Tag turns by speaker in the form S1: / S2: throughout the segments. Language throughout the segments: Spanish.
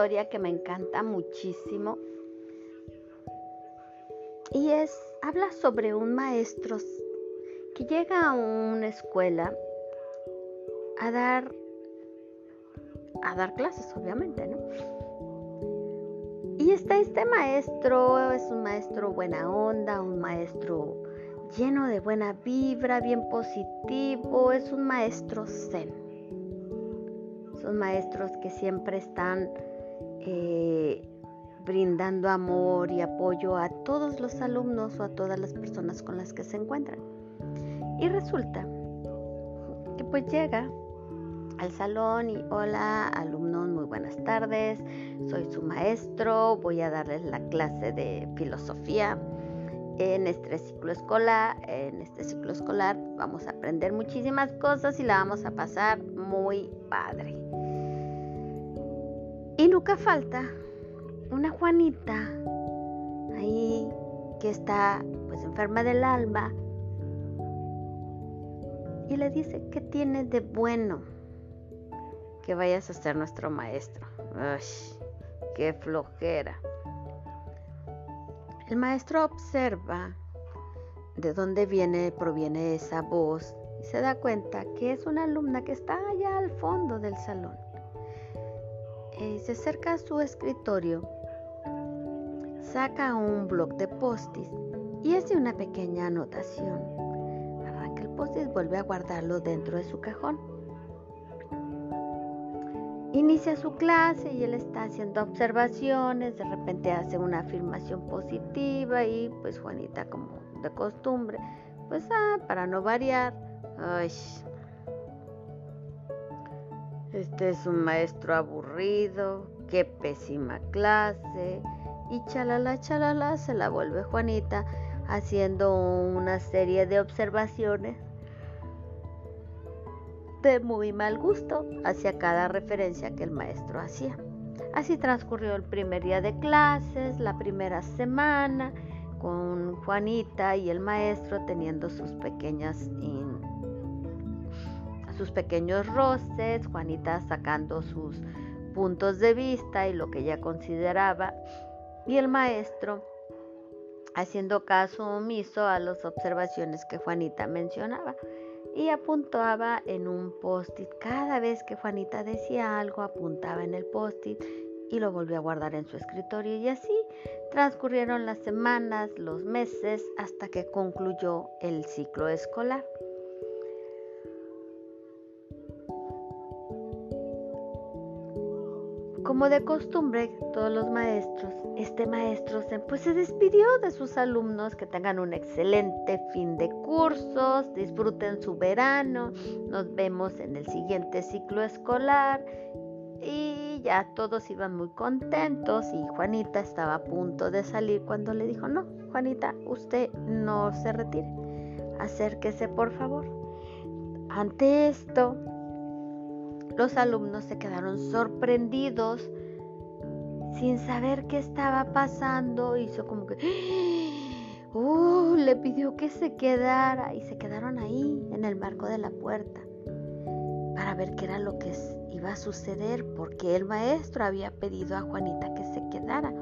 S1: historia que me encanta muchísimo y es, habla sobre un maestro que llega a una escuela a dar, a dar clases, obviamente, ¿no? Y está este maestro, es un maestro buena onda, un maestro lleno de buena vibra, bien positivo, es un maestro zen. Son maestros que siempre están eh, brindando amor y apoyo a todos los alumnos o a todas las personas con las que se encuentran. Y resulta que pues llega al salón y hola alumnos, muy buenas tardes, soy su maestro, voy a darles la clase de filosofía. En este ciclo escolar, en este ciclo escolar vamos a aprender muchísimas cosas y la vamos a pasar muy padre. Y nunca falta una Juanita ahí que está pues enferma del alma y le dice que tiene de bueno que vayas a ser nuestro maestro. Qué flojera. El maestro observa de dónde viene, proviene esa voz y se da cuenta que es una alumna que está allá al fondo del salón. Eh, se acerca a su escritorio saca un bloc de postis y hace una pequeña anotación. Arranca el postis, vuelve a guardarlo dentro de su cajón. Inicia su clase y él está haciendo observaciones, de repente hace una afirmación positiva y pues Juanita como de costumbre, pues ah, para no variar, ay, este es un maestro aburrido, qué pésima clase, y chalala, chalala se la vuelve Juanita haciendo una serie de observaciones de muy mal gusto hacia cada referencia que el maestro hacía. Así transcurrió el primer día de clases, la primera semana, con Juanita y el maestro teniendo sus pequeñas sus pequeños roces, Juanita sacando sus puntos de vista y lo que ella consideraba y el maestro haciendo caso omiso a las observaciones que Juanita mencionaba y apuntaba en un post-it. Cada vez que Juanita decía algo, apuntaba en el post-it y lo volvió a guardar en su escritorio. Y así transcurrieron las semanas, los meses, hasta que concluyó el ciclo escolar. Como de costumbre, todos los maestros, este maestro pues se despidió de sus alumnos, que tengan un excelente fin de cursos, disfruten su verano, nos vemos en el siguiente ciclo escolar y ya todos iban muy contentos y Juanita estaba a punto de salir cuando le dijo, no, Juanita, usted no se retire, acérquese por favor. Ante esto, los alumnos se quedaron sorprendidos sin saber qué estaba pasando. Hizo como que... Uh, le pidió que se quedara y se quedaron ahí en el marco de la puerta para ver qué era lo que iba a suceder porque el maestro había pedido a Juanita que se quedara.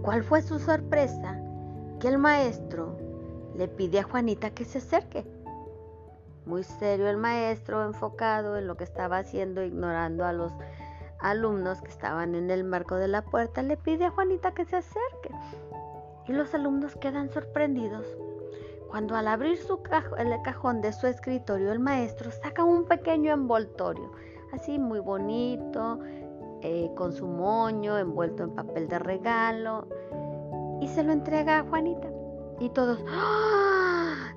S1: ¿Cuál fue su sorpresa? Que el maestro le pide a Juanita que se acerque muy serio el maestro, enfocado en lo que estaba haciendo, ignorando a los alumnos que estaban en el marco de la puerta, le pide a Juanita que se acerque. Y los alumnos quedan sorprendidos cuando al abrir su el cajón de su escritorio el maestro saca un pequeño envoltorio, así muy bonito, eh, con su moño envuelto en papel de regalo, y se lo entrega a Juanita. Y todos, ¡ah!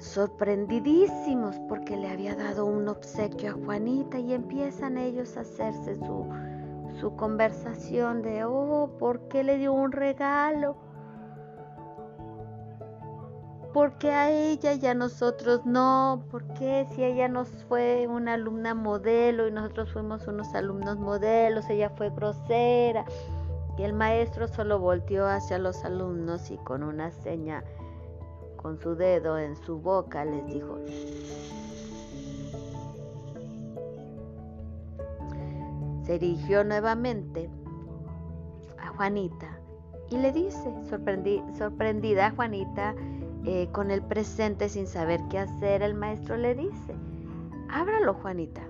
S1: Sorprendidísimos porque le había dado un obsequio a Juanita y empiezan ellos a hacerse su, su conversación de, oh, ¿por qué le dio un regalo? ¿Por qué a ella y a nosotros no? ¿Por qué si ella nos fue una alumna modelo y nosotros fuimos unos alumnos modelos, ella fue grosera? Y el maestro solo volteó hacia los alumnos y con una seña con su dedo en su boca les dijo, se dirigió nuevamente a Juanita y le dice, sorprendida Juanita eh, con el presente sin saber qué hacer, el maestro le dice, ábralo Juanita,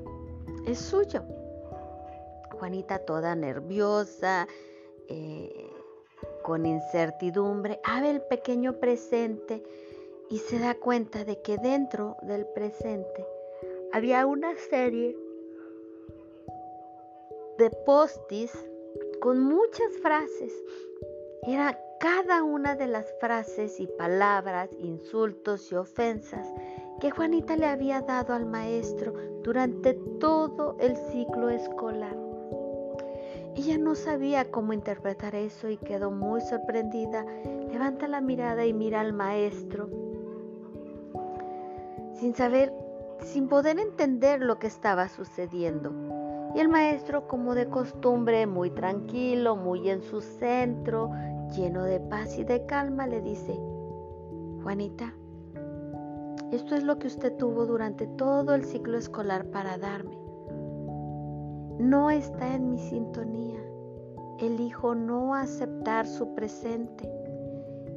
S1: es suyo. Juanita toda nerviosa, eh, con incertidumbre, abre el pequeño presente y se da cuenta de que dentro del presente había una serie de postis con muchas frases. Era cada una de las frases y palabras, insultos y ofensas que Juanita le había dado al maestro durante todo el ciclo escolar. Ella no sabía cómo interpretar eso y quedó muy sorprendida. Levanta la mirada y mira al maestro sin saber, sin poder entender lo que estaba sucediendo. Y el maestro, como de costumbre, muy tranquilo, muy en su centro, lleno de paz y de calma, le dice, Juanita, esto es lo que usted tuvo durante todo el ciclo escolar para darme no está en mi sintonía. Elijo no aceptar su presente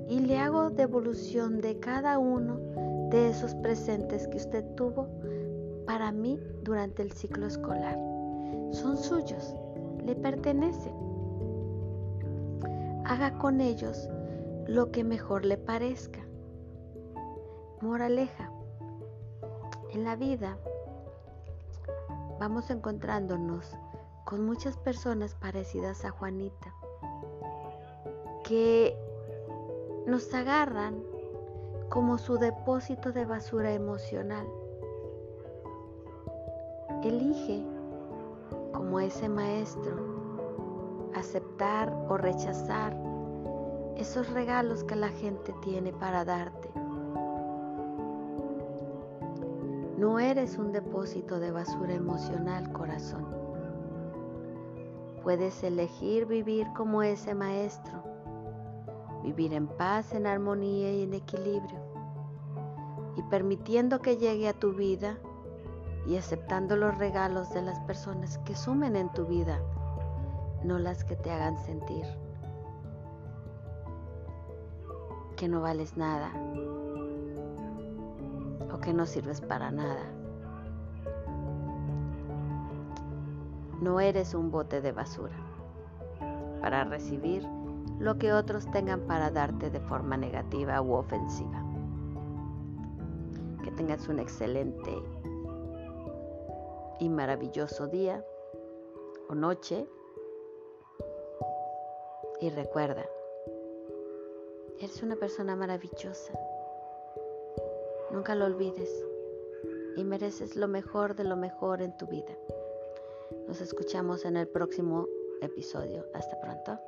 S1: y le hago devolución de cada uno de esos presentes que usted tuvo para mí durante el ciclo escolar. Son suyos, le pertenecen. Haga con ellos lo que mejor le parezca. Moraleja, en la vida vamos encontrándonos con muchas personas parecidas a Juanita que nos agarran como su depósito de basura emocional. Elige, como ese maestro, aceptar o rechazar esos regalos que la gente tiene para darte. No eres un depósito de basura emocional, corazón. Puedes elegir vivir como ese maestro, vivir en paz, en armonía y en equilibrio, y permitiendo que llegue a tu vida y aceptando los regalos de las personas que sumen en tu vida, no las que te hagan sentir que no vales nada, que no sirves para nada. No eres un bote de basura para recibir lo que otros tengan para darte de forma negativa u ofensiva. Que tengas un excelente y maravilloso día o noche. Y recuerda, eres una persona maravillosa. Nunca lo olvides y mereces lo mejor de lo mejor en tu vida. Nos escuchamos en el próximo episodio. Hasta pronto.